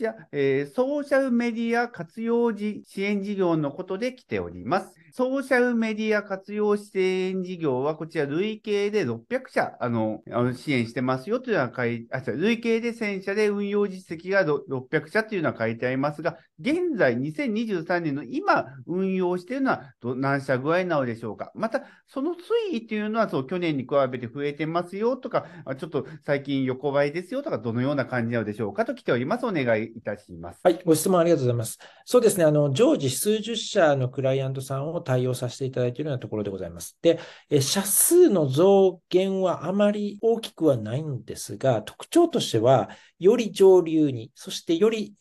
ちら、えー、ソーシャルメディア活用時支援事業のことで来ております。ソーシャルメディア活用支援事業は、こちら累計で600社、あの、支援してますよというのは書いあ、累計で1000社で運用実績が600社というのは書いてありますが、現在2023年の今運用しているのは何社ぐらいなのでしょうか。また、その推移というのは、そう、去年に比べて増えてますよとか、ちょっと最近横ばいですよとか、どのような感じなのでしょうかと来ております。お願いいたします。はい、ご質問ありがとうございます。そうですね、あの、常時数十社のクライアントさんを対応させていただいているようなところでございます。で、え社数の増減はあまり大きくはないんですが、特徴としては、より上流に、そしてより、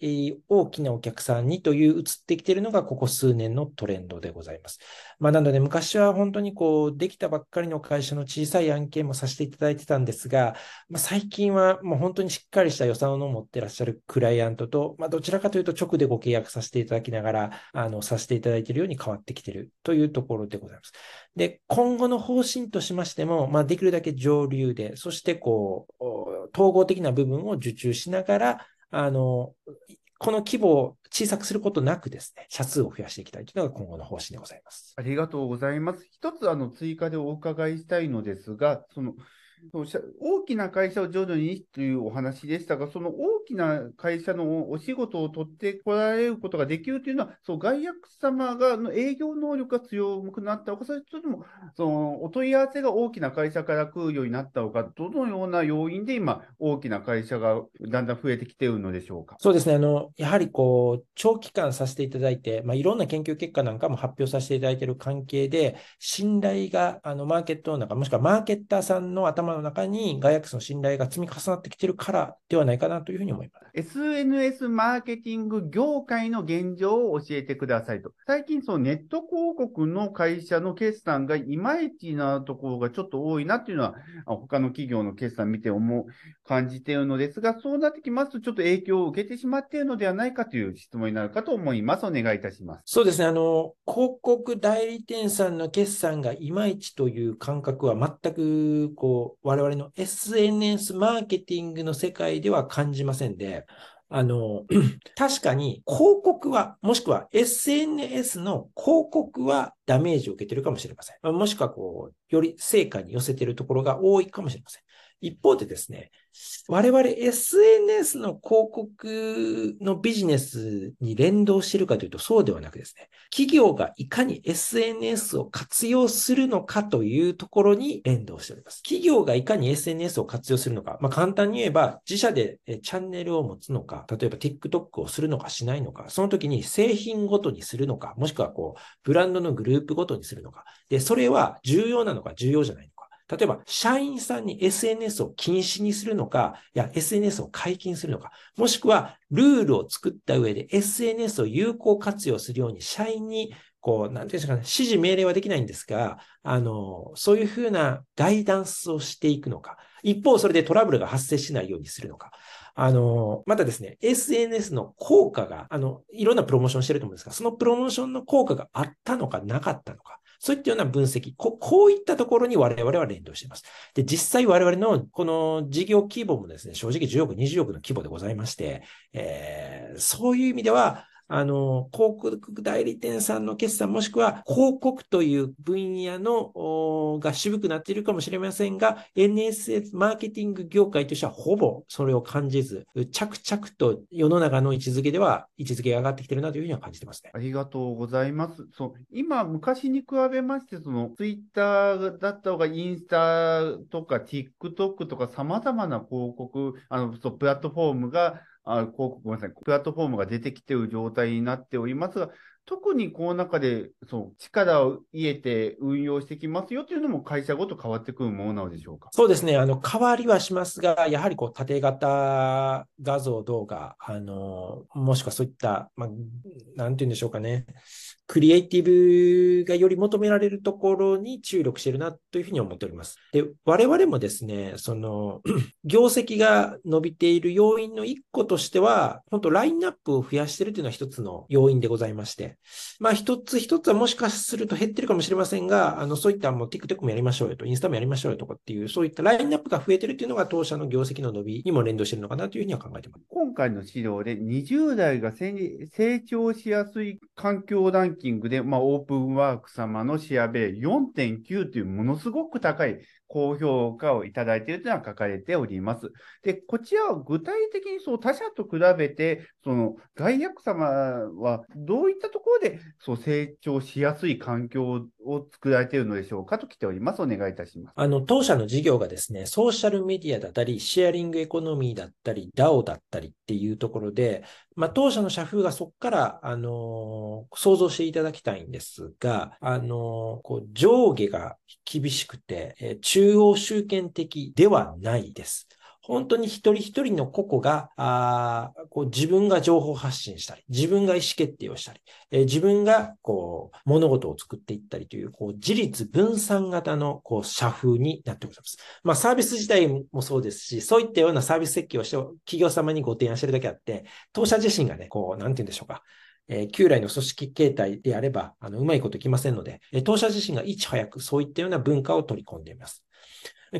大きなお客さんにという移ってきているのが、ここ数年のトレンドでございます。まあ、なので、昔は本当にこう、できたばっかりの会社の小さい案件もさせていただいてたんですが、まあ、最近はもう本当にしっかりした予算を持ってらっしゃるクライアントと、まあ、どちらかというと直でご契約させていただきながら、あの、させていただいているように変わってきているというところでございます。で、今後の方針としましても、まあ、できるだけ上流で、そしてこう、統合的な部分を受注しながら、あの、この規模を小さくすることなくですね、社数を増やしていきたいというのが今後の方針でございます。ありがとうございます。一つ、あの、追加でお伺いしたいのですが、その、大きな会社を徐々にというお話でしたが、その大きな会社のお仕事を取ってこられることができるというのは、そう外役様がの営業能力が強くなったのか、それともそのお問い合わせが大きな会社から来るようになったのか、どのような要因で今、大きな会社がだんだん増えてきているのでしょうか。そうですね、あのやはりこう長期間させていただいて、まあ、いろんな研究結果なんかも発表させていただいている関係で、信頼があのマーケットの中、もしくはマーケッターさんの頭の中に外役の信頼が積み重なってきているからではないかなというふうに思います。SNS マーケティング業界の現状を教えてくださいと。最近、そのネット広告の会社の決算がいまいちなところがちょっと多いなっていうのは、他の企業の決算見て思う、感じているのですが、そうなってきますと、ちょっと影響を受けてしまっているのではないかという質問になるかと思います。お願いいたします。そうですね。あの、広告代理店さんの決算がいまいちという感覚は全く、こう、我々の SNS マーケティングの世界では感じませんで、あの、確かに広告は、もしくは SNS の広告はダメージを受けてるかもしれません。もしくはこう、より成果に寄せてるところが多いかもしれません。一方でですね、我々 SNS の広告のビジネスに連動しているかというとそうではなくですね、企業がいかに SNS を活用するのかというところに連動しております。企業がいかに SNS を活用するのか、まあ、簡単に言えば自社でチャンネルを持つのか、例えば TikTok をするのかしないのか、その時に製品ごとにするのか、もしくはこう、ブランドのグループごとにするのか。で、それは重要なのか重要じゃないのか。例えば、社員さんに SNS を禁止にするのか、いや、SNS を解禁するのか、もしくは、ルールを作った上で SNS を有効活用するように、社員に、こう、なんていうんですかね、指示命令はできないんですが、あの、そういうふうなガイダンスをしていくのか、一方、それでトラブルが発生しないようにするのか、あの、またですね、SNS の効果が、あの、いろんなプロモーションしてると思うんですが、そのプロモーションの効果があったのかなかったのか。そういったような分析、ここういったところに我々は連動しています。で、実際我々のこの事業規模もですね、正直10億、20億の規模でございまして、えー、そういう意味では、あの、広告代理店さんの決算もしくは広告という分野のが渋くなっているかもしれませんが、NSS マーケティング業界としてはほぼそれを感じず、着々と世の中の位置づけでは位置づけが上がってきているなというふうには感じてますね。ありがとうございます。そう今、昔に比べまして、そのツイッターだった方がインスタとか TikTok とか様々な広告、あの、そうプラットフォームがあ広告、ごめんなさい、プラットフォームが出てきている状態になっておりますが、特にこの中でそう力を入れて運用してきますよというのも会社ごと変わってくるものなのでしょうか？そうですね、あの変わりはしますが、やはりこう縦型画像、動画、あのもしくはそういった、まあ、なんていうんでしょうかね、クリエイティブがより求められるところに注力してるなというふうに思っております。で、我々もですね、その、業績が伸びている要因の一個としては、本当ラインナップを増やしてるというのは一つの要因でございまして、まあ一つ一つはもしかすると減ってるかもしれませんが、あの、そういったもう TikTok もやりましょうよと、インスタもやりましょうよとかっていう、そういったラインナップが増えてるっていうのが当社の業績の伸びにも連動してるのかなというふうには考えてます。今回の資料で20代が成長しやすい環境ラキングで、まあ、オープンワーク様のシェアベイ4.9というものすごく高い高評価をいただいているというのは書かれております。で、こちらは具体的にそう他社と比べて、その外役様はどういったところでそう成長しやすい環境を作られているのでしょうかと来ております。お願いいたします。あの、当社の事業がですね、ソーシャルメディアだったり、シェアリングエコノミーだったり、DAO だったりっていうところで、まあ、当社の社風がそこから、あのー、想像していただきたいんですが、あのー、こう上下が厳しくて、えー、中央集権的ではないです。本当に一人一人の個々が、あこう自分が情報発信したり、自分が意思決定をしたり、えー、自分がこう物事を作っていったりという、こう自立分散型のこう社風になってございます。まあサービス自体もそうですし、そういったようなサービス設計をして企業様にご提案してるだけあって、当社自身がね、こう、なんて言うんでしょうか。えー、旧来の組織形態であれば、あの、うまいこといきませんので、えー、当社自身がいち早くそういったような文化を取り込んでいます。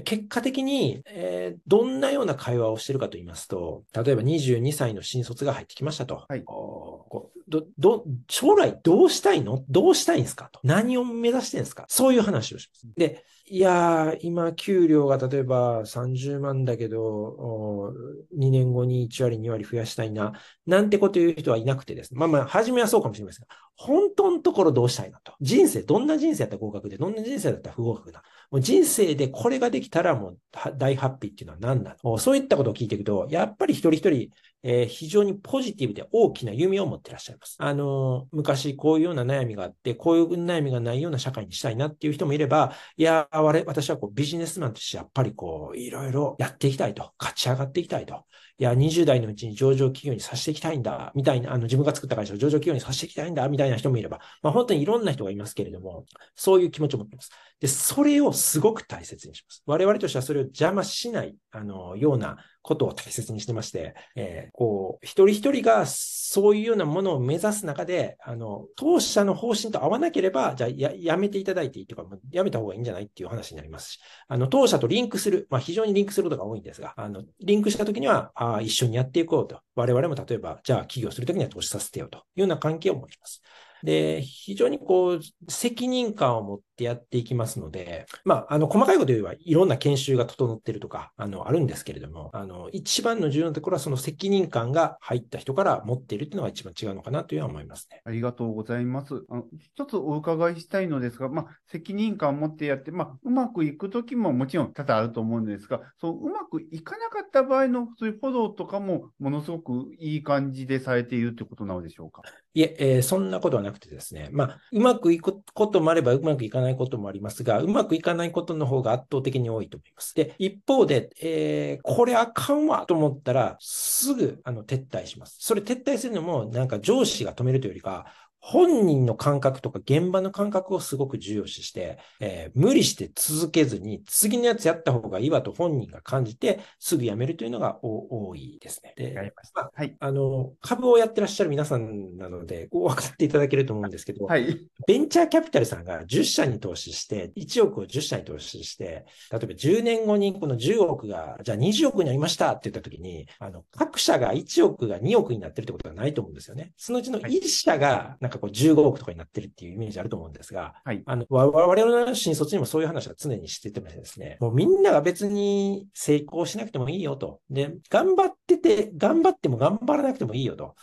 結果的に、えー、どんなような会話をしているかと言いますと、例えば22歳の新卒が入ってきましたと。はい、こうどど将来どうしたいの？どうしたいんですか？と。何を目指してんですか？そういう話をします。で、いやー、今、給料が例えば30万だけど、2年後に1割、2割増やしたいな、なんてこと言う人はいなくてですね。まあまあ、初めはそうかもしれませんが、本当のところどうしたいなと。人生、どんな人生だったら合格で、どんな人生だったら不合格だ。もう人生でこれができたらもう大ハッピーっていうのは何なの？そういったことを聞いていくと、やっぱり一人一人、えー、非常にポジティブで大きな夢を持ってらっしゃいます。あのー、昔こういうような悩みがあって、こういう悩みがないような社会にしたいなっていう人もいれば、いや、私はこうビジネスマンとしてやっぱりこう、いろいろやっていきたいと、勝ち上がっていきたいと。いや、20代のうちに上場企業にさせていきたいんだ、みたいな、あの、自分が作った会社を上場企業にさせていきたいんだ、みたいな人もいれば、まあ本当にいろんな人がいますけれども、そういう気持ちを持っています。で、それをすごく大切にします。我々としてはそれを邪魔しない、あの、ようなことを大切にしてまして、えー、こう、一人一人がそういうようなものを目指す中で、あの、当社の方針と合わなければ、じゃあや、やめていただいていいとか、やめた方がいいんじゃないっていう話になりますし、あの、当社とリンクする、まあ、非常にリンクすることが多いんですが、あの、リンクしたときには、あ一緒にやっていこうと。我々も例えば、じゃあ、起業するときには投資させてよというような関係を持ちます。で、非常にこう、責任感を持ってやっていきますので、まあ、あの、細かいこと言えば、いろんな研修が整ってるとか、あの、あるんですけれども、あの、一番の重要なところは、その責任感が入った人から持っているっていうのが一番違うのかなというのは思いますね。ありがとうございます。あの一つお伺いしたいのですが、まあ、責任感を持ってやって、まあ、うまくいくときももちろん多々あると思うんですが、そう、うまくいかなかった場合の、そういうフォローとかも、ものすごくいい感じでされているということなのでしょうか？いえ、えー、そんなことはなくてですね、まあ、うまくいくこともあれば、うまくいかないないこともありますが、うまくいかないことの方が圧倒的に多いと思います。で、一方で、えー、これあかんわと思ったら、すぐ、あの、撤退します。それ撤退するのも、なんか上司が止めるというよりか、本人の感覚とか現場の感覚をすごく重要視して、えー、無理して続けずに、次のやつやった方がいいわと本人が感じて、すぐやめるというのが多いですね。で、まあ、はい、あの、株をやってらっしゃる皆さんなので、分かっていただけると思うんですけど、はい、ベンチャーキャピタルさんが10社に投資して、1億を10社に投資して、例えば10年後にこの10億が、じゃあ20億になりましたって言った時に、あの、各社が1億が2億になってるってことはないと思うんですよね。そのうちの1社が、なんかこう15億とかになってるっていうイメージあると思うんですが、はい、あの、我々の新卒にもそういう話は常にしててですね、もうみんなが別に成功しなくてもいいよと。で、頑張ってて、頑張っても頑張らなくてもいいよと。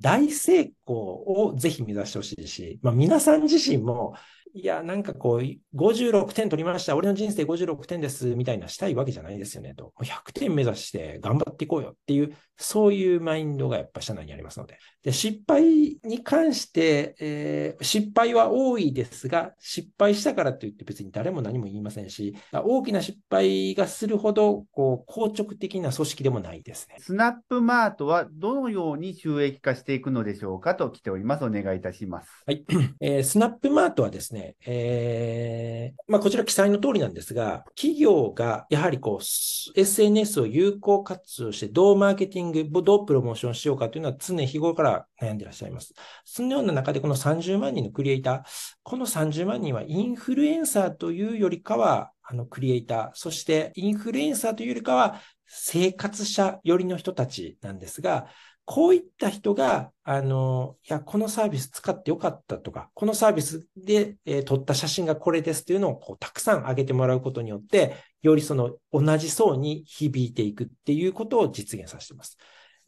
大成功をぜひ目指してほしいし、まあ、皆さん自身もいや、なんかこう、56点取りました。俺の人生56点です。みたいなしたいわけじゃないですよね。と。100点目指して頑張っていこうよっていう、そういうマインドがやっぱ社内にありますので。で失敗に関して、えー、失敗は多いですが、失敗したからといって別に誰も何も言いませんし、大きな失敗がするほど、こう、硬直的な組織でもないですね。スナップマートはどのように収益化していくのでしょうかと来ております。お願いいたします。はい。えー、スナップマートはですね、えー、まあ、こちら記載の通りなんですが、企業がやはりこう、SNS を有効活用してどうマーケティング、どうプロモーションしようかというのは常日頃から悩んでいらっしゃいます。そのような中でこの30万人のクリエイター、この30万人はインフルエンサーというよりかは、あの、クリエイター、そしてインフルエンサーというよりかは、生活者寄りの人たちなんですが、こういった人が、あの、いや、このサービス使ってよかったとか、このサービスで、えー、撮った写真がこれですというのをこうたくさん上げてもらうことによって、よりその同じ層に響いていくっていうことを実現させています。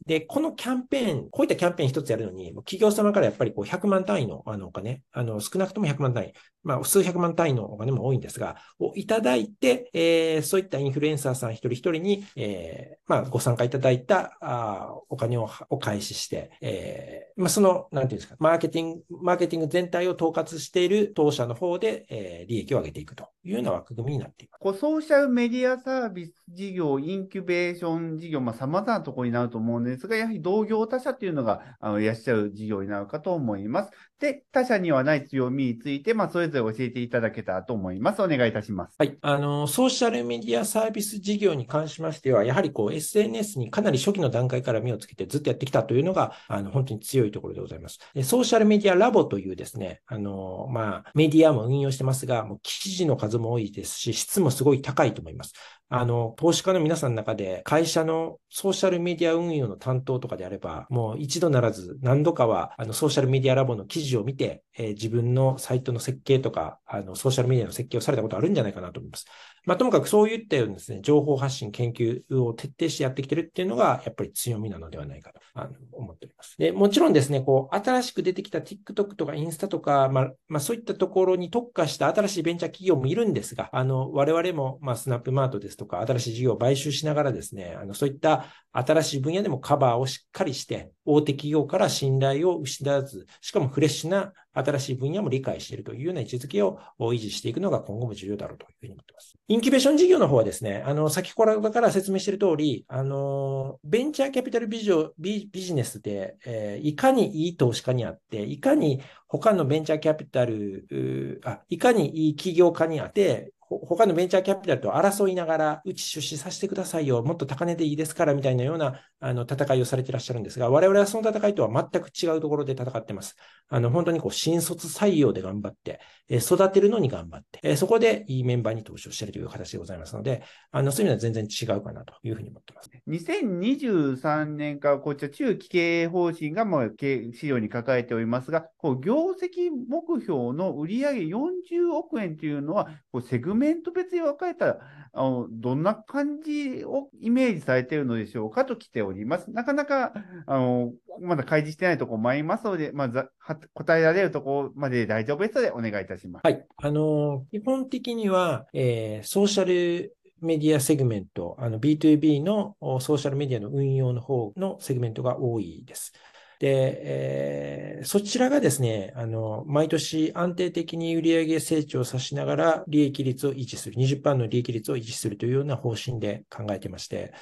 で、このキャンペーン、こういったキャンペーン一つやるのに、企業様からやっぱりこう100万単位のあのお金、あの少なくとも100万単位、まあ数百万単位のお金も多いんですが、をいただいて、えー、そういったインフルエンサーさん一人一人に、えー、まあご参加いただいたあお金をお返しして、えー、まあその、なんていうんですか、マーケティング、マーケティング全体を統括している当社の方で、えー、利益を上げていくというような枠組みになっています。こうソーシャルメディアサービス事業、インキュベーション事業、まあ様々なところになると思うんですが、やはり同業他社というのがあのいらっしゃる事業になるかと思います。で、他社にはない強みについて、まあ、それぞれ教えていただけたらと思います。お願いいたします。はい。あの、ソーシャルメディアサービス事業に関しましては、やはりこう、SNS にかなり初期の段階から目をつけてずっとやってきたというのが、あの、本当に強いところでございます。ソーシャルメディアラボというですね、あの、まあ、メディアも運用してますが、もう記事の数も多いですし、質もすごい高いと思います。あの、投資家の皆さんの中で、会社のソーシャルメディア運用の担当とかであれば、もう一度ならず何度かは、あの、ソーシャルメディアラボの記事を見て、えー、自分のサイトの設計とか、あの、ソーシャルメディアの設計をされたことあるんじゃないかなと思います。まあ、ともかくそういったようにですね、情報発信、研究を徹底してやってきてるっていうのが、やっぱり強みなのではないかとあの思っております。で、もちろんですね、こう、新しく出てきた TikTok とかインスタとか、まあ、まあ、そういったところに特化した新しいベンチャー企業もいるんですが、あの、我々も、まあ、スナップマートですとか、新しい事業を買収しながらですね、あの、そういった新しい分野でもカバーをしっかりして、大手企業から信頼を失わず、しかもフレッシュな新しい分野も理解しているというような位置づけを維持していくのが今後も重要だろうというふうに思っています。インキュベーション事業の方はですね、あの、先ほどから説明している通り、あの、ベンチャーキャピタルビジビジネスで、えー、いかにいい投資家にあって、いかに他のベンチャーキャピタル、あいかにいい企業家にあって、他のベンチャーキャピタルと争いながら、うち出資させてくださいよ、もっと高値でいいですからみたいなようなあの戦いをされていらっしゃるんですが、我々はその戦いとは全く違うところで戦ってます。あの本当にこう新卒採用で頑張って、え育てるのに頑張って、えそこでいいメンバーに投資をしているという形でございますので、あのそういう意味では全然違うかなというふうに思ってます。2023年からこちら中期経営方針がもう資料に抱えておりますが、こう業績目標の売上40億円というのは、こうセグメメント別に分かれたら、あのどんな感じをイメージされているのでしょうかと来ております。なかなかあのまだ開示してないところもありますので、まず答えられるところまで大丈夫ですのでお願いいたします。はい。あの基本的には、えー、ソーシャルメディアセグメント、あの B2B のソーシャルメディアの運用の方のセグメントが多いです。で、えー、そちらがですね、あの、毎年安定的に売上成長さしながら利益率を維持する、20%の利益率を維持するというような方針で考えてまして、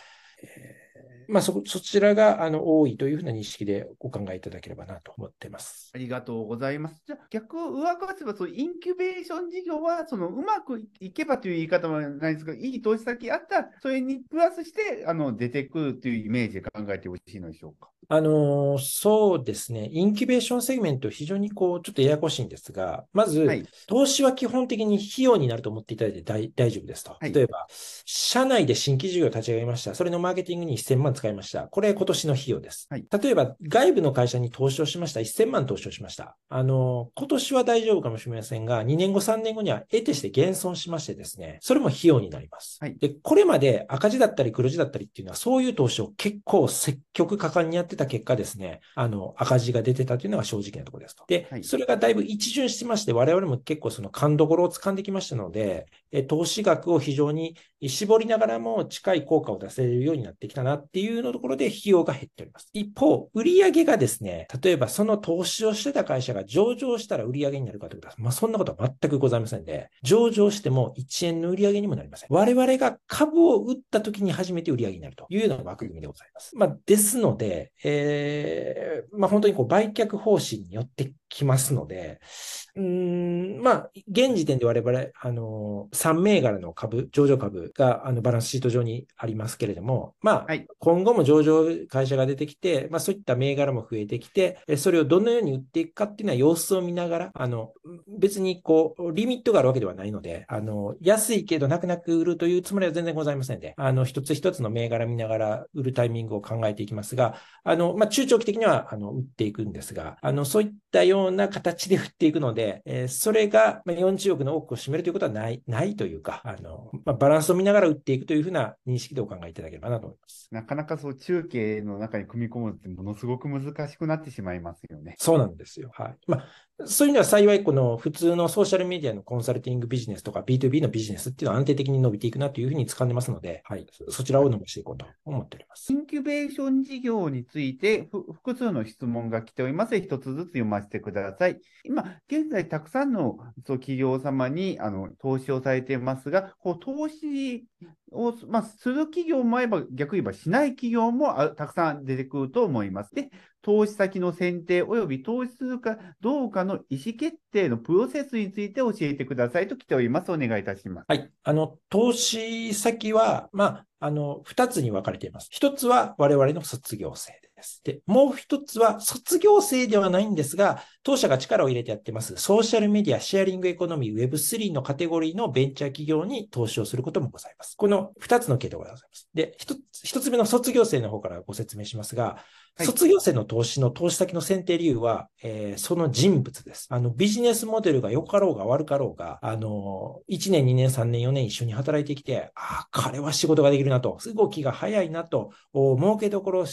えーまあそ、そちらがあの多いというふうな認識でお考えいただければなと思っています。ありがとうございます。じゃあ、逆を上回せば、そのインキュベーション事業は、そのうまくいけばという言い方はないですが、いい投資先あったら、それにプラスしてあの出てくるというイメージで考えてほしいのでしょうか？あの、そうですね。インキュベーションセグメント、非常にこう、ちょっとややこしいんですが、まず、はい、投資は基本的に費用になると思っていただいて大大丈夫ですと。はい、例えば、社内で新規事業を立ち上げました。それのマーケティングに1000万使いました。これ今年の費用です。はい例えば、外部の会社に投資をしました。1000万投資をしました。あの、今年は大丈夫かもしれませんが、2年後、3年後には得てして減損しましてですね、それも費用になります。はいで、これまで赤字だったり黒字だったりっていうのは、そういう投資を結構積極果敢にやってた結果ですね、あの、赤字が出てたというのが正直なところですと。で、はいそれがだいぶ一巡してまして、我々も結構その勘どころを掴んできましたので、え投資額を非常に絞りながらも近い効果を出せるようになってきたなっていういうのところで費用が減っております。一方、売上がですね、例えばその投資をしてた会社が上場したら売上になるかということは、まあそんなことは全くございませんで、上場しても1円の売上にもなりません。我々が株を売った時に初めて売上になるというような枠組みでございます。まあですので、えー、まあ本当にこう売却方針によってきますので、うーん、まあ、現時点で我々、あの、3銘柄の株、上場株が、あの、バランスシート上にありますけれども、まあ、はい。今後も上場会社が出てきて、まあ、そういった銘柄も増えてきて、えそれをどのように売っていくかっていうのは様子を見ながら、あの、別にこう、リミットがあるわけではないので、あの、安いけど泣く泣く売るというつもりは全然ございませんで、あの、一つ一つの銘柄見ながら売るタイミングを考えていきますが、あの、まあ、中長期的には、あの、売っていくんですが、あの、そういったような形で売っていくので、えーそれがまあ40億の多くを占めるということはない、ないというか、あの、まあ、バランスを見ながら売っていくというふうな認識でお考えいただければなと思います。なかなかそう中継の中に組み込むってものすごく難しくなってしまいますよね。そうなんですよ。はい。まあ、そういうのは幸い、この普通のソーシャルメディアのコンサルティングビジネスとか B2B のビジネスっていうのは安定的に伸びていくなというふうに掴んでますので、はい。そそちらを伸ばしていこうと思っておりますイ。ンキュベーション事業についてふ複数の質問が来ておりますので、一つずつ読ませてください。今、現在たくさんのそう企業様にあの投資をされていますが、こう投資を、まあ、する企業もあれば、逆に言えばしない企業もあたくさん出てくると思います。で、投資先の選定及び投資するかどうかの意思決定のプロセスについて教えてくださいと来ております。お願いいたします。はい。あの、投資先は、まあ、あの、二つに分かれています。一つは我々の卒業生です。で、もう一つは卒業生ではないんですが、当社が力を入れてやってます、ソーシャルメディア、シェアリングエコノミー、Web3 のカテゴリーのベンチャー企業に投資をすることもございます。この二つの系統がございます。で、一つ、一つ目の卒業生の方からご説明しますが、はい卒業生の投資の投資先の選定理由は、えーその人物です。あの、ビジネスモデルが良かろうが悪かろうが、あの、1年、2年、3年、4年一緒に働いてきて、ああ、彼は仕事ができるなと、動きが早いなと、お儲けどころ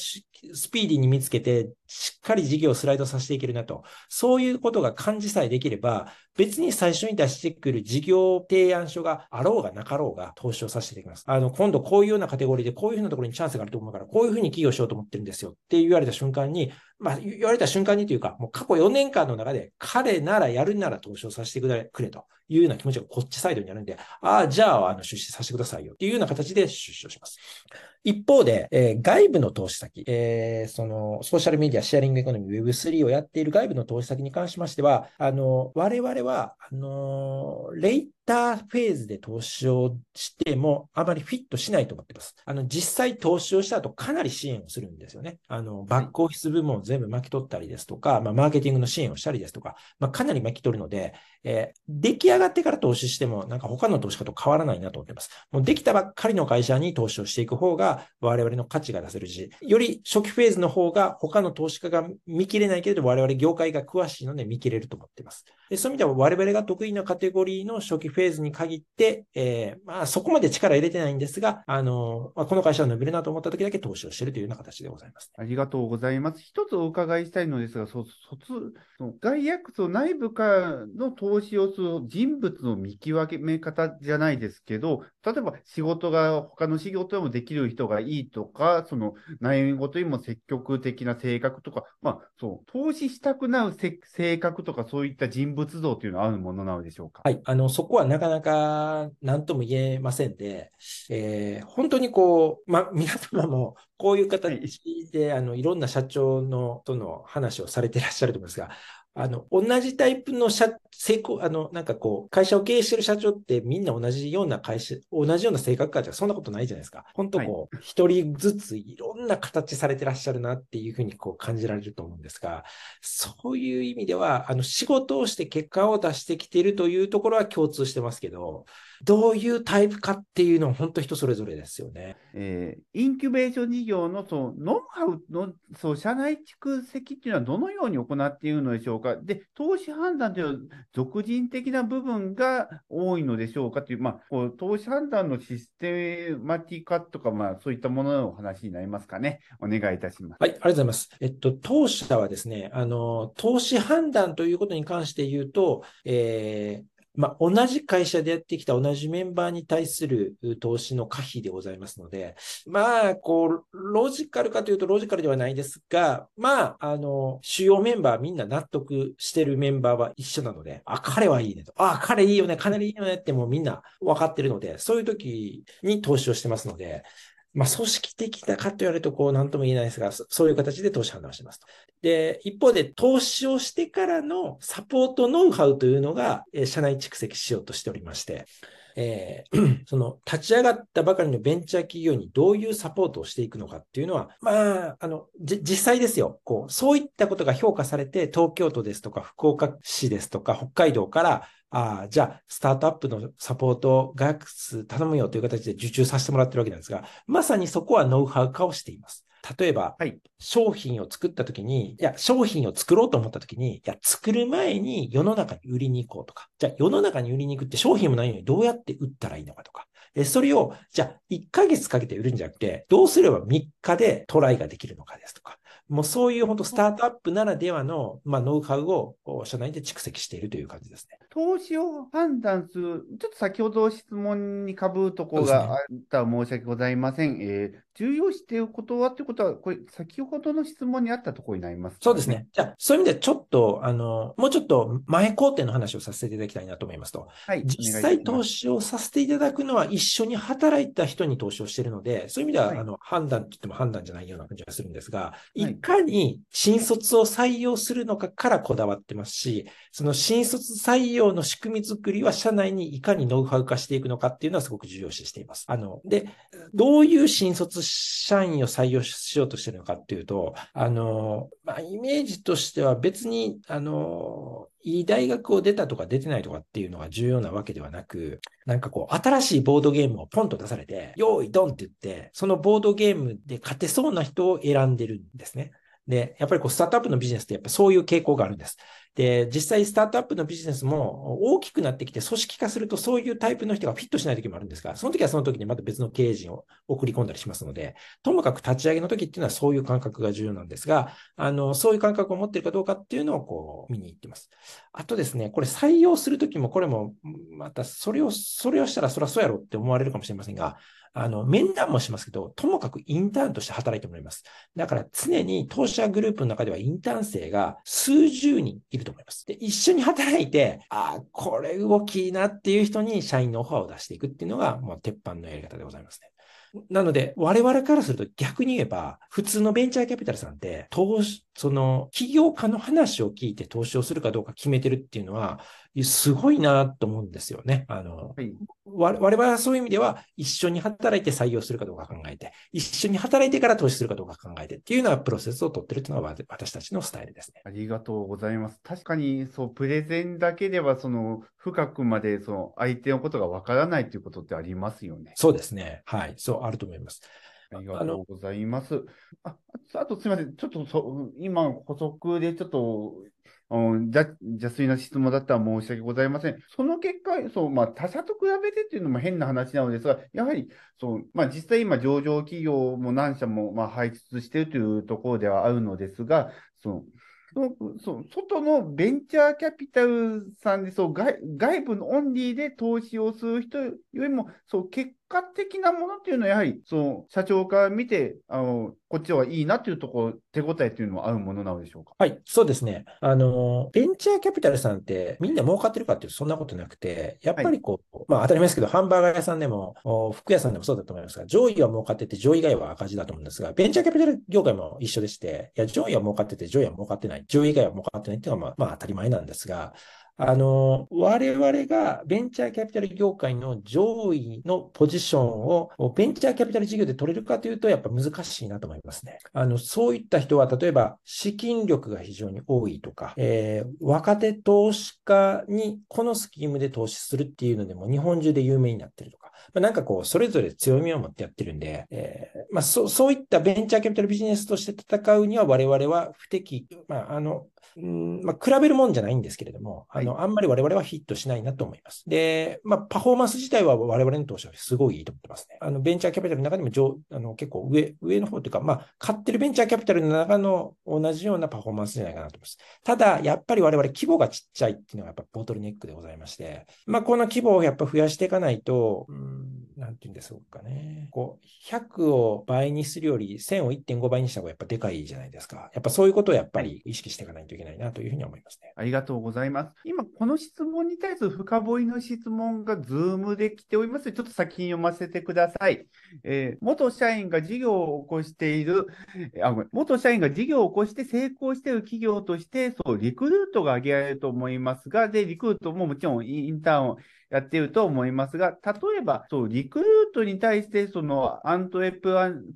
ピーディーに見つけて、しっかり事業をスライドさせていけるなと、そういうことが感じさえできれば、別に最初に出してくる事業提案書があろうがなかろうが投資をさせていただきます。あの、今度こういうようなカテゴリーでこういうふうなところにチャンスがあると思うから、こういうふうに起業しようと思ってるんですよって言われた瞬間に、まあ、言われた瞬間にというか、もう過去4年間の中で、彼ならやるなら投資をさせてくれくれというような気持ちがこっちサイドにあるんで、ああ、じゃあ、あの、出資させてくださいよっていうような形で出資をします。一方で、えー外部の投資先、えーその、ソーシャルメディア、シェアリングエコノミー、Web3 をやっている外部の投資先に関しましては、あの、我々は、あの、レイターフェーズで投資をしても、あまりフィットしないと思っています。あの、実際投資をした後、かなり支援をするんですよね。あの、バックオフィス部門を全部巻き取ったりですとか、まあ、マーケティングの支援をしたりですとか、まあ、かなり巻き取るので、えー出来上がってから投資しても、なんか他の投資家と変わらないなと思ってます。もうできたばっかりの会社に投資をしていく方が、我々の価値が出せるし、より初期フェーズの方が他の投資家が見切れないけれど、我々業界が詳しいので見切れると思っています。でそういう意味では我々が得意なカテゴリーの初期フェーズに限って、えーまあそこまで力入れてないんですが、あの、まあ、この会社は伸びるなと思った時だけ投資をしているというような形でございます。ありがとうございます。一つお伺いしたいのですが、そ卒外役所内部からの投資をする人物の見極め方じゃないですけど、例えば仕事が他の仕事でもできる人がいいとか、その悩み事にも積極的な性格とか、まあそう、投資したくなるせ性格とかそういった人物像というのはあるものなのでしょうか？はい。あの、そこはなかなか何とも言えませんで、えー本当にこう、ま、皆様もこういう形で、あの、いろんな社長の、との話をされていらっしゃると思いますが、あの、同じタイプの社、成功、あの、なんかこう、会社を経営してる社長ってみんな同じような会社、同じような性格かじゃそんなことないじゃないですか。本当こう、一人ずついろんな形されてらっしゃるなっていうふうにこう感じられると思うんですが、そういう意味では、あの、仕事をして結果を出してきているというところは共通してますけど、どういうタイプかっていうのは本当人それぞれですよね。えー、インキュベーション事業のそのノウハウのそう社内蓄積っていうのはどのように行っているのでしょうか。で、投資判断というのは俗人的な部分が多いのでしょうかという、まあ、こう投資判断のシステマティカとか、まあ、そういったもののお話になりますかね。お願いいたします。はい、ありがとうございます。えっと、当社はですね、あの、投資判断ということに関して言うと、えー、まあ、同じ会社でやってきた同じメンバーに対する投資の可否でございますので、まあ、こう、ロジカルかというとロジカルではないですが、まあ、あの、主要メンバーみんな納得してるメンバーは一緒なので、あ、彼はいいねと。あ、彼いいよね、かなりいいよねってもうみんな分かってるので、そういう時に投資をしてますので、まあ、組織的なかと言われると、こう、なんとも言えないですが、そういう形で投資判断をしてますと。で、一方で、投資をしてからのサポートノウハウというのが、社内蓄積しようとしておりまして、えー、その立ち上がったばかりのベンチャー企業にどういうサポートをしていくのかっていうのは、まあ、あの、実際ですよ。こう、そういったことが評価されて、東京都ですとか、福岡市ですとか、北海道から、ああ、じゃあ、スタートアップのサポート、学数頼むよという形で受注させてもらってるわけなんですが、まさにそこはノウハウ化をしています。例えば、はい、商品を作ったときに、いや、商品を作ろうと思ったときに、いや、作る前に世の中に売りに行こうとか、じゃあ世の中に売りに行くって商品もないのにどうやって売ったらいいのかとか、それを、じゃあ1ヶ月かけて売るんじゃなくて、どうすれば3日でトライができるのかですとか、もうそういう本当スタートアップならではの、まあ、ノウハウを社内で蓄積しているという感じですね。投資を判断する、ちょっと先ほど質問にかぶるところがあったら申し訳ございません。ね、えー、重要視ということはということは、これ、先ほどの質問にあったところになります、ね、そうですね。じゃあ、そういう意味でちょっと、あの、もうちょっと前工程の話をさせていただきたいなと思いますと、はい、実際投資をさせていただくのは一緒に働いた人に投資をしているので、そういう意味では、はい、あの、判断と言っても判断じゃないような感じがするんですが、はい、いかに新卒を採用するのかからこだわってますし、その新卒採用の仕組み作りは社内にいかにノウハウ化していくのかっていうのはすごく重要視しています。あの、で、どういう新卒社員を採用しようとしてるのかっていうと、あの、まあ、イメージとしては別に、あの、いい大学を出たとか出てないとかっていうのが重要なわけではなく、なんかこう、新しいボードゲームをポンと出されて、用意ドンって言って、そのボードゲームで勝てそうな人を選んでるんですね。で、やっぱりこう、スタートアップのビジネスってやっぱそういう傾向があるんです。で、実際スタートアップのビジネスも大きくなってきて組織化するとそういうタイプの人がフィットしない時もあるんですが、その時はその時にまた別の経営陣を送り込んだりしますので、ともかく立ち上げの時っていうのはそういう感覚が重要なんですが、あの、そういう感覚を持ってるかどうかっていうのをこう見に行ってます。あとですね、これ採用するときもこれもまたそれを、それをしたらそりゃそうやろって思われるかもしれませんが、あの、面談もしますけど、ともかくインターンとして働いてもらいます。だから常に当社グループの中ではインターン生が数十人いると思います。で、一緒に働いて、ああ、これ動きいいなっていう人に社員のオファーを出していくっていうのが、もう鉄板のやり方でございますね。なので、我々からすると逆に言えば、普通のベンチャーキャピタルさんって、投資、その、起業家の話を聞いて投資をするかどうか決めてるっていうのは、すごいなと思うんですよね。あの、はい、我々はそういう意味では、一緒に働いて採用するかどうか考えて、一緒に働いてから投資するかどうか考えてっていうようなプロセスを取ってるっていうのが私たちのスタイルですね。ありがとうございます。確かに、そう、プレゼンだけでは、その、深くまで、その、相手のことがわからないということってありますよね。そうですね。はい。そう、あると思います。ありがとうございます。ああとすみません。ちょっとそ今補足でちょっとじゃ邪推な質問だったら申し訳ございません。その結果、そうまあ、他社と比べてっていうのも変な話なのですが、やはりそう、まあ、実際今、上場企業も何社もまあ輩出しているというところではあるのですが、そうそう外のベンチャーキャピタルさんでそう外外部のオンリーで投資をする人よりもそう結果的なものっていうのは、やはり、その、社長から見て、あの、こっちはいいなっていうところ、手応えっていうのは合うものなのでしょうか？はい、そうですね。あの、ベンチャーキャピタルさんって、みんな儲かってるかっていうと、そんなことなくて、やっぱりこう、はい、まあ当たり前ですけど、ハンバーガー屋さんでも、服屋さんでもそうだと思いますが、上位は儲かってて、上位以外は赤字だと思うんですが、ベンチャーキャピタル業界も一緒でして、いや、上位は儲かってて、上位は儲かってない、上位以外は儲かってないっていうのは、まあ、まあ当たり前なんですが、あの、我々がベンチャーキャピタル業界の上位のポジションをベンチャーキャピタル事業で取れるかというと、やっぱ難しいなと思いますね。あの、そういった人は、例えば資金力が非常に多いとか、えー、若手投資家にこのスキームで投資するっていうのでも日本中で有名になってるとか、まあ、なんかこう、それぞれ強みを持ってやってるんで、えー、まあそ、そういったベンチャーキャピタルビジネスとして戦うには我々は不適、まあ、あの、うんまあ、比べるもんじゃないんですけれども、あの、あんまり我々はヒットしないなと思います。で、まあ、パフォーマンス自体は我々の投資はすごいいいと思ってますね。あの、ベンチャーキャピタルの中でも上、あの、結構上、上の方というか、まあ、買ってるベンチャーキャピタルの中の同じようなパフォーマンスじゃないかなと思います。ただ、やっぱり我々規模がちっちゃいっていうのがやっぱボトルネックでございまして、まあ、この規模をやっぱ増やしていかないと、うん、なんて言うんですかね。こう、100を倍にするより1000を1.5倍にした方がやっぱでかいじゃないですか。やっぱそういうことをやっぱり意識していかないといけないなというふうに思います。ね。ありがとうございます。今、この質問に対する深掘りの質問が Zoom で来ております、ちょっと先に読ませてください。えー、元社員が事業を起こしている、あ、元社員が事業を起こして成功している企業として、そう、リクルートが挙げられると思いますが、で、リクルートももちろんインターンをやっていると思いますが、例えば、そう、リクルートに対して、その、アントレプ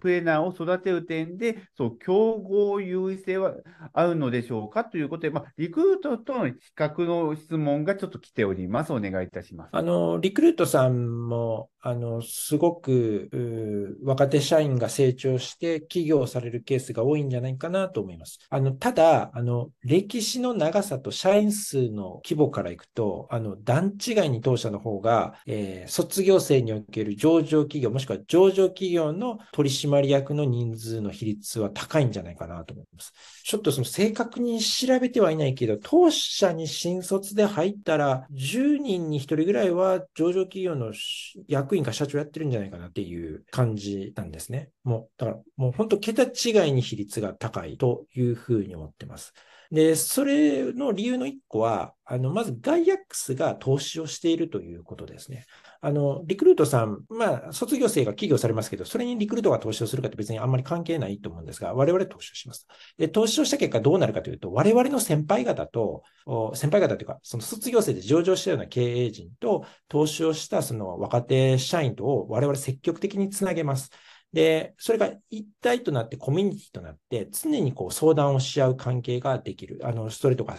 レナーを育てる点で、そう、競合優位性はあるのでしょうか？ということで、まあ、リクルートとの比較の質問がちょっと来ております。お願いいたします。あの、リクルートさんも、あの、すごく、若手社員が成長して起業されるケースが多いんじゃないかなと思います。あの、ただ、あの、歴史の長さと社員数の規模からいくと、あの、段違いに当社社の方が、えー、卒業生における上場企業、もしくは上場企業の取締役の人数の比率は高いんじゃないかなと思います。ちょっとその正確に調べてはいないけど、当社に新卒で入ったら、10人に1人ぐらいは上場企業の役員か社長やってるんじゃないかなっていう感じなんですね。もう、だからもう本当桁違いに比率が高いというふうに思ってます。で、それの理由の一個は、あの、まずガイアックスが投資をしているということですね。あの、リクルートさん、まあ、卒業生が起業されますけど、それにリクルートが投資をするかって別にあんまり関係ないと思うんですが、我々投資をします。で、投資をした結果どうなるかというと、我々の先輩方と、先輩方というか、その卒業生で上場したような経営陣と、投資をしたその若手社員とを我々積極的につなげます。で、それが一体となってコミュニティとなって、常にこう相談をし合う関係ができる。あの、それとか、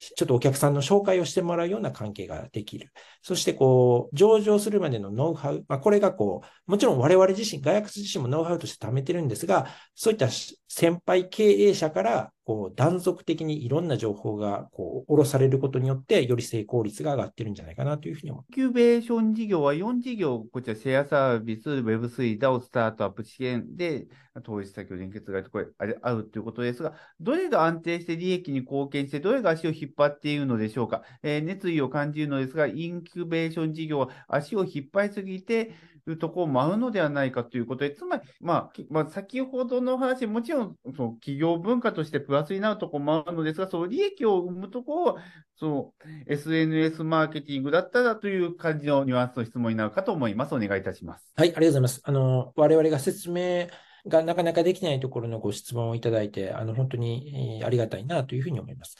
ちょっとお客さんの紹介をしてもらうような関係ができる。そして、こう、上場するまでのノウハウ。まあ、これがこう、もちろん我々自身、外役自身もノウハウとして貯めてるんですが、そういった先輩経営者から、こう、断続的にいろんな情報が、こう、下ろされることによって、より成功率が上がってるんじゃないかなというふうに思う。インキュベーション事業は4事業、こちらシェアサービス、Web3 ダをスタートアップ支援で、投資先を連結がこれあるということですが、どれが安定して利益に貢献して、どれが足を引っ張っているのでしょうか？えー、熱意を感じるのですが、インキュベーション事業は足を引っ張りすぎて、いうとこを舞うのではないかということで、つまり、まあ、まあ、先ほどの話、もちろん、その企業文化としてプラスになるところもあるのですが、その利益を生むところは、その SNS マーケティングだったらという感じのニュアンスの質問になるかと思います。お願いいたします。はい、ありがとうございます。あの、我々が説明がなかなかできないところのご質問をいただいて、あの、本当にありがたいなというふうに思います。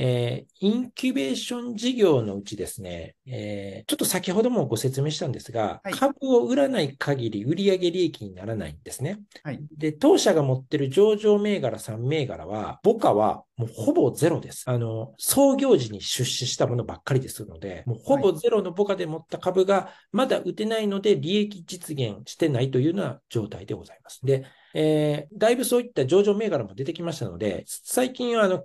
えー、インキュベーション事業のうちですね、えー、ちょっと先ほどもご説明したんですが、はい、株を売らない限り売上利益にならないんですね。はい、で、当社が持ってる上場銘柄3銘柄は、母価はもうほぼゼロです。あの、創業時に出資したものばっかりですので、もうほぼゼロの母価で持った株がまだ打てないので利益実現してないというような状態でございます。で、えー、だいぶそういった上場銘柄も出てきましたので、最近はあの、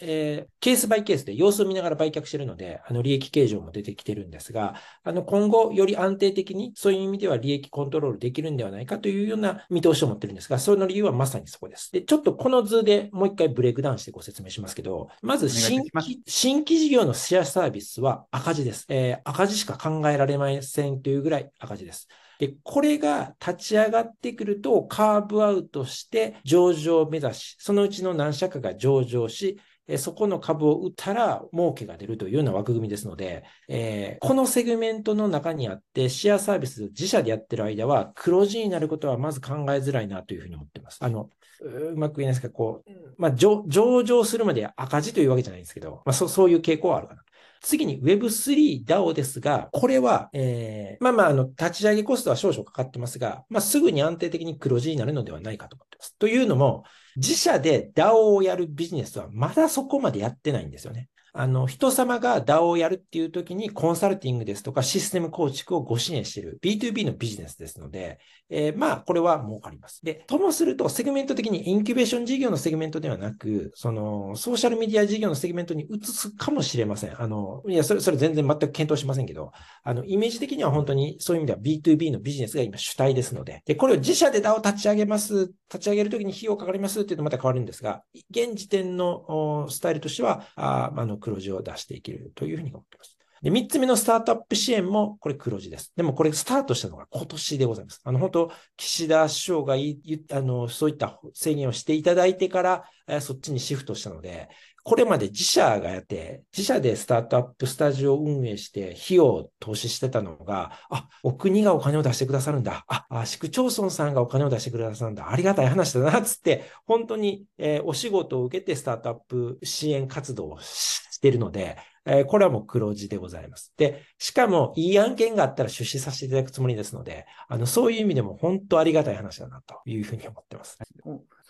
えー、ケースバイケースで様子を見ながら売却しているので、あの利益計上も出てきてるんですが、あの今後より安定的にそういう意味では利益コントロールできるんではないかというような見通しを持ってるんですが、その理由はまさにそこです。で、ちょっとこの図でもう一回ブレイクダウンしてご説明しますけど、まず新規新規事業のシェアサービスは赤字です。えー、赤字しか考えられませんというぐらい赤字です。で、これが立ち上がってくると、カーブアウトして上場を目指し、そのうちの何社かが上場し、そこの株を売ったら儲けが出るというような枠組みですので、えー、このセグメントの中にあって、シェアサービス自社でやってる間は黒字になることはまず考えづらいなというふうに思ってます。あの、うまく言えないですか、こう、まあ上、上場するまで赤字というわけじゃないんですけど、まあそそういう傾向はあるかな。次に Web3 DAO ですが、これは、えー、まあまあ、あの、立ち上げコストは少々かかってますが、まあ、すぐに安定的に黒字になるのではないかと思ってます。というのも、自社で DAO をやるビジネスはまだそこまでやってないんですよね。あの、人様が DAO をやるっていう時にコンサルティングですとかシステム構築をご支援している B2B のビジネスですので、えー、まあ、これは儲かります。で、ともすると、セグメント的にインキュベーション事業のセグメントではなく、その、ソーシャルメディア事業のセグメントに移すかもしれません。あの、いや、それ、それ全然全く検討しませんけど、あの、イメージ的には本当にそういう意味では B2B のビジネスが今主体ですので、で、これを自社で DAO を立ち上げます、立ち上げるときに費用かかりますっていうとまた変わるんですが、現時点のスタイルとしては、ああの、黒字を出していけるというふうに思っています。で、三つ目のスタートアップ支援も、これ黒字です。でもこれスタートしたのが今年でございます。あの、本当岸田首相がいあの、そういった制限をしていただいてから、えそっちにシフトしたので、これまで自社がやって、自社でスタートアップスタジオを運営して、費用を投資してたのが、あ、お国がお金を出してくださるんだ。あ、市区町村さんがお金を出してくださるんだ。ありがたい話だな、つって、本当に、えー、お仕事を受けてスタートアップ支援活動をししているので、えー、これはもう黒字でございます。で、しかも、いい案件があったら出資させていただくつもりですので、あの、そういう意味でも本当ありがたい話だなというふうに思ってます。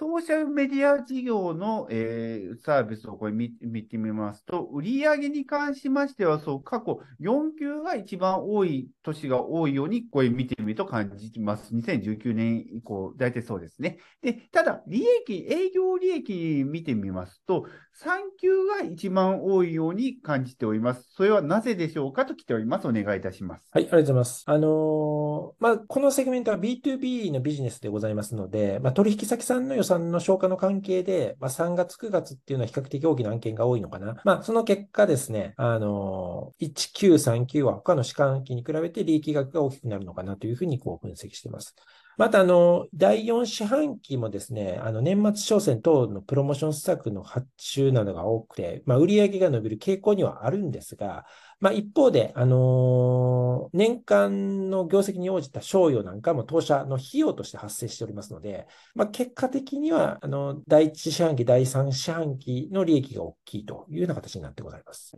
ソーシャルメディア事業の、えー、サービスをこれ見見てみますと、売上に関しましては、そう、過去4級が一番多い年が多いように、これ見てみると感じます。2019年以降、大体そうですね。で、ただ、利益、営業利益見てみますと、3級が一番多いように感じております。それはなぜでしょうかと来ております。お願いいたします。はい、ありがとうございます。あのー、まあ、このセグメントは B2B のビジネスでございますので、まあ、取引先さんの予さんの消化の関係で、まあ、3月、9月っていうのは比較的大きな案件が多いのかな。まあ、その結果ですね、あのー、1939は他の歯間期に比べて利益額が大きくなるのかなというふうにこう分析しています。また、あの、第4四半期もですね、あの、年末商戦等のプロモーション施策の発注などが多くて、まあ、売上が伸びる傾向にはあるんですが、まあ、一方で、あのー、年間の業績に応じた賞与なんかも当社の費用として発生しておりますので、まあ、結果的には、あの、第1四半期、第3四半期の利益が大きいというような形になってございます。